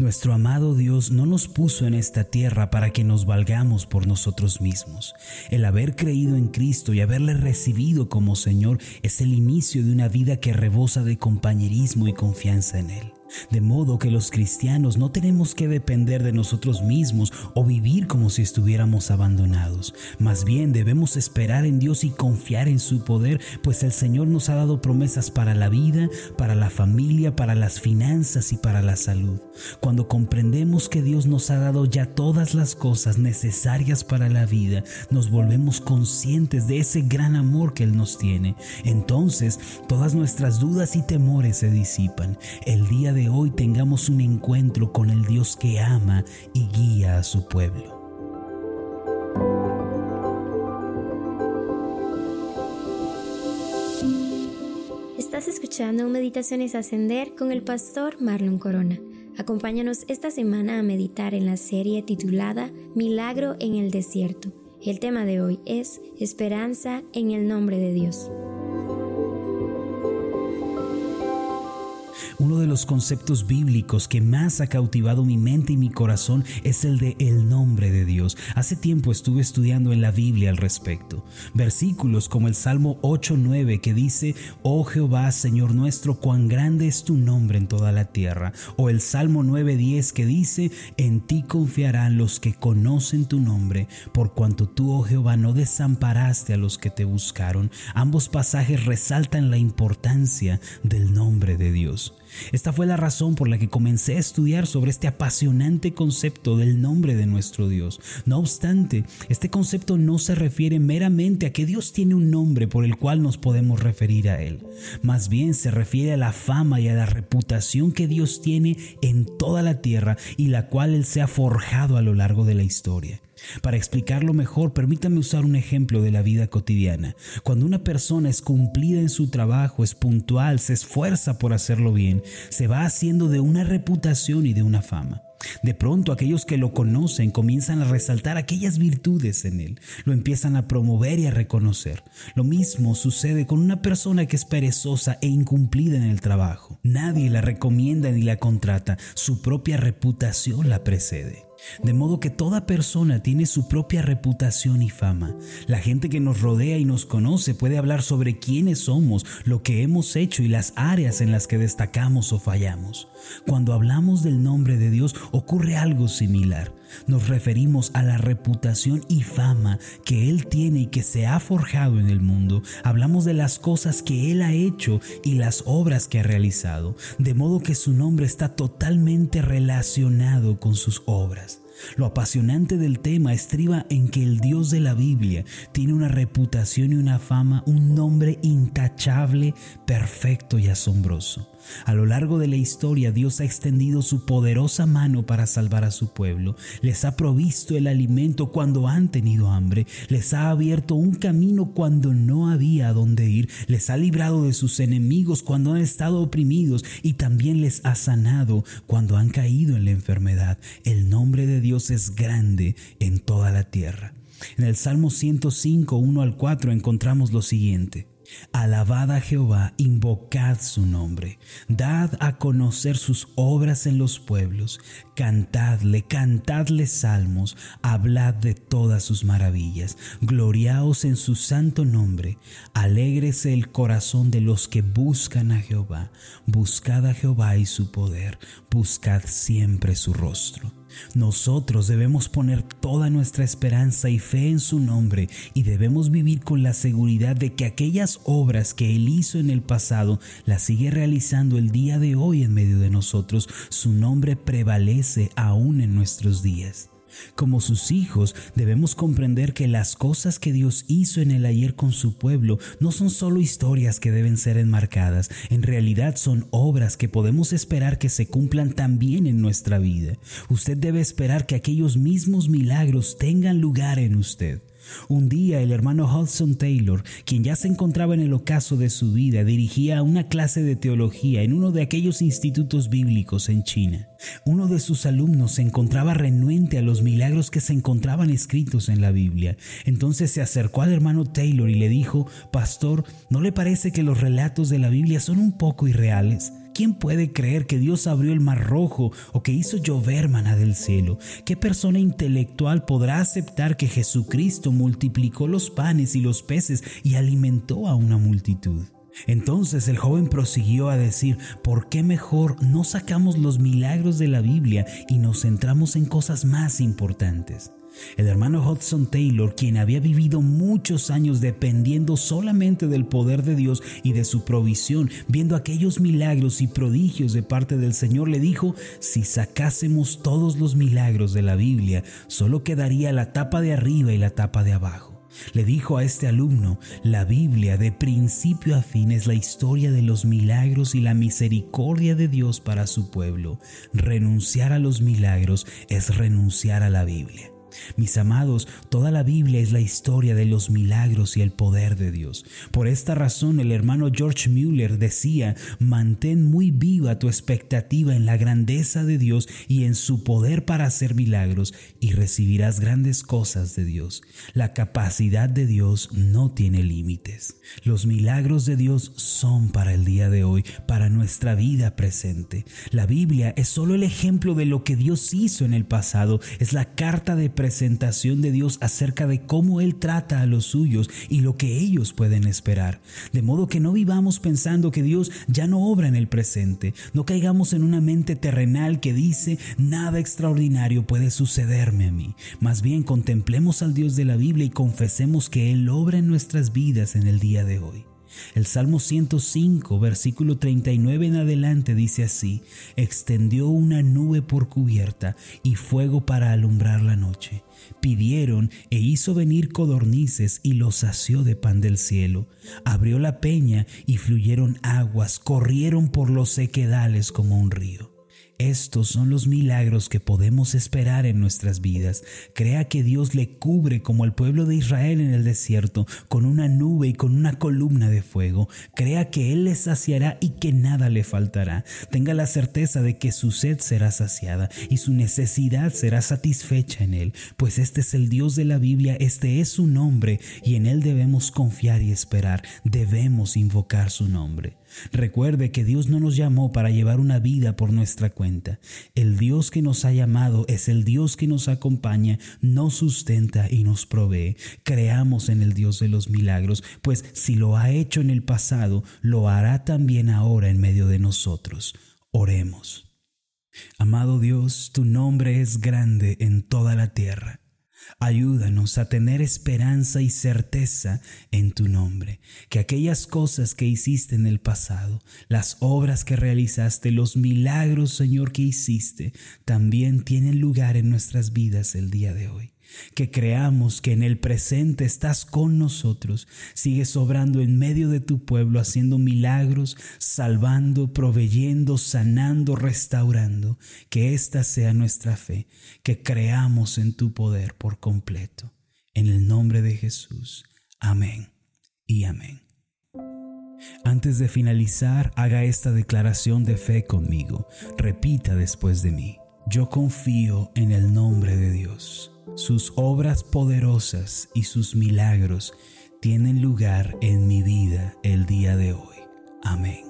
Nuestro amado Dios no nos puso en esta tierra para que nos valgamos por nosotros mismos. El haber creído en Cristo y haberle recibido como Señor es el inicio de una vida que rebosa de compañerismo y confianza en Él. De modo que los cristianos no tenemos que depender de nosotros mismos o vivir como si estuviéramos abandonados. Más bien debemos esperar en Dios y confiar en su poder, pues el Señor nos ha dado promesas para la vida, para la familia, para las finanzas y para la salud. Cuando comprendemos que Dios nos ha dado ya todas las cosas necesarias para la vida, nos volvemos conscientes de ese gran amor que Él nos tiene. Entonces, todas nuestras dudas y temores se disipan. El día de hoy tengamos un encuentro con el Dios que ama y guía a su pueblo. Estás escuchando Meditaciones Ascender con el pastor Marlon Corona. Acompáñanos esta semana a meditar en la serie titulada Milagro en el Desierto. El tema de hoy es Esperanza en el nombre de Dios. Uno de los conceptos bíblicos que más ha cautivado mi mente y mi corazón es el de el nombre de Dios. Hace tiempo estuve estudiando en la Biblia al respecto. Versículos como el Salmo 8:9 que dice, "Oh Jehová, Señor nuestro, cuán grande es tu nombre en toda la tierra." O el Salmo 9:10 que dice, "En ti confiarán los que conocen tu nombre, por cuanto tú, oh Jehová, no desamparaste a los que te buscaron." Ambos pasajes resaltan la importancia del nombre de Dios. Esta fue la razón por la que comencé a estudiar sobre este apasionante concepto del nombre de nuestro Dios. No obstante, este concepto no se refiere meramente a que Dios tiene un nombre por el cual nos podemos referir a Él. Más bien se refiere a la fama y a la reputación que Dios tiene en toda la tierra y la cual Él se ha forjado a lo largo de la historia. Para explicarlo mejor, permítame usar un ejemplo de la vida cotidiana. Cuando una persona es cumplida en su trabajo, es puntual, se esfuerza por hacerlo bien, se va haciendo de una reputación y de una fama. De pronto aquellos que lo conocen comienzan a resaltar aquellas virtudes en él, lo empiezan a promover y a reconocer. Lo mismo sucede con una persona que es perezosa e incumplida en el trabajo. Nadie la recomienda ni la contrata, su propia reputación la precede. De modo que toda persona tiene su propia reputación y fama. La gente que nos rodea y nos conoce puede hablar sobre quiénes somos, lo que hemos hecho y las áreas en las que destacamos o fallamos. Cuando hablamos del nombre de Dios ocurre algo similar. Nos referimos a la reputación y fama que Él tiene y que se ha forjado en el mundo. Hablamos de las cosas que Él ha hecho y las obras que ha realizado, de modo que su nombre está totalmente relacionado con sus obras. Lo apasionante del tema estriba en que el Dios de la Biblia tiene una reputación y una fama, un nombre intachable, perfecto y asombroso. A lo largo de la historia Dios ha extendido su poderosa mano para salvar a su pueblo, les ha provisto el alimento cuando han tenido hambre, les ha abierto un camino cuando no había dónde ir, les ha librado de sus enemigos cuando han estado oprimidos y también les ha sanado cuando han caído en la enfermedad. El nombre de Dios es grande en toda la tierra. En el Salmo 105, 1 al 4 encontramos lo siguiente. Alabad a Jehová, invocad su nombre, dad a conocer sus obras en los pueblos, cantadle, cantadle salmos, hablad de todas sus maravillas, gloriaos en su santo nombre, alégrese el corazón de los que buscan a Jehová, buscad a Jehová y su poder, buscad siempre su rostro. Nosotros debemos poner toda nuestra esperanza y fe en su nombre y debemos vivir con la seguridad de que aquellas obras que Él hizo en el pasado las sigue realizando el día de hoy en medio de nosotros. Su nombre prevalece aún en nuestros días. Como sus hijos debemos comprender que las cosas que Dios hizo en el ayer con su pueblo no son solo historias que deben ser enmarcadas, en realidad son obras que podemos esperar que se cumplan también en nuestra vida. Usted debe esperar que aquellos mismos milagros tengan lugar en usted. Un día el hermano Hudson Taylor, quien ya se encontraba en el ocaso de su vida, dirigía una clase de teología en uno de aquellos institutos bíblicos en China. Uno de sus alumnos se encontraba renuente a los milagros que se encontraban escritos en la Biblia. Entonces se acercó al hermano Taylor y le dijo, Pastor, ¿no le parece que los relatos de la Biblia son un poco irreales? ¿Quién puede creer que Dios abrió el mar rojo o que hizo llover maná del cielo? ¿Qué persona intelectual podrá aceptar que Jesucristo multiplicó los panes y los peces y alimentó a una multitud? Entonces el joven prosiguió a decir, ¿por qué mejor no sacamos los milagros de la Biblia y nos centramos en cosas más importantes? El hermano Hudson Taylor, quien había vivido muchos años dependiendo solamente del poder de Dios y de su provisión, viendo aquellos milagros y prodigios de parte del Señor, le dijo, si sacásemos todos los milagros de la Biblia, solo quedaría la tapa de arriba y la tapa de abajo. Le dijo a este alumno, la Biblia de principio a fin es la historia de los milagros y la misericordia de Dios para su pueblo. Renunciar a los milagros es renunciar a la Biblia. Mis amados, toda la Biblia es la historia de los milagros y el poder de Dios. Por esta razón el hermano George Mueller decía, mantén muy viva tu expectativa en la grandeza de Dios y en su poder para hacer milagros y recibirás grandes cosas de Dios. La capacidad de Dios no tiene límites. Los milagros de Dios son para el día de hoy, para nuestra vida presente. La Biblia es solo el ejemplo de lo que Dios hizo en el pasado, es la carta de presentación de Dios acerca de cómo Él trata a los suyos y lo que ellos pueden esperar. De modo que no vivamos pensando que Dios ya no obra en el presente, no caigamos en una mente terrenal que dice nada extraordinario puede sucederme a mí. Más bien contemplemos al Dios de la Biblia y confesemos que Él obra en nuestras vidas en el día de hoy. El Salmo 105, versículo 39 en adelante dice así, extendió una nube por cubierta y fuego para alumbrar la noche. Pidieron e hizo venir codornices y los sació de pan del cielo. Abrió la peña y fluyeron aguas, corrieron por los sequedales como un río. Estos son los milagros que podemos esperar en nuestras vidas. Crea que Dios le cubre como al pueblo de Israel en el desierto, con una nube y con una columna de fuego. Crea que Él le saciará y que nada le faltará. Tenga la certeza de que su sed será saciada y su necesidad será satisfecha en Él, pues este es el Dios de la Biblia, este es su nombre y en Él debemos confiar y esperar. Debemos invocar su nombre. Recuerde que Dios no nos llamó para llevar una vida por nuestra cuenta. El Dios que nos ha llamado es el Dios que nos acompaña, nos sustenta y nos provee. Creamos en el Dios de los milagros, pues si lo ha hecho en el pasado, lo hará también ahora en medio de nosotros. Oremos. Amado Dios, tu nombre es grande en toda la tierra. Ayúdanos a tener esperanza y certeza en tu nombre, que aquellas cosas que hiciste en el pasado, las obras que realizaste, los milagros, Señor, que hiciste, también tienen lugar en nuestras vidas el día de hoy que creamos que en el presente estás con nosotros, sigues obrando en medio de tu pueblo, haciendo milagros, salvando, proveyendo, sanando, restaurando, que esta sea nuestra fe, que creamos en tu poder por completo. En el nombre de Jesús. Amén y amén. Antes de finalizar, haga esta declaración de fe conmigo. Repita después de mí. Yo confío en el nombre de Dios sus obras poderosas y sus milagros tienen lugar en mi vida el día de hoy. Amén.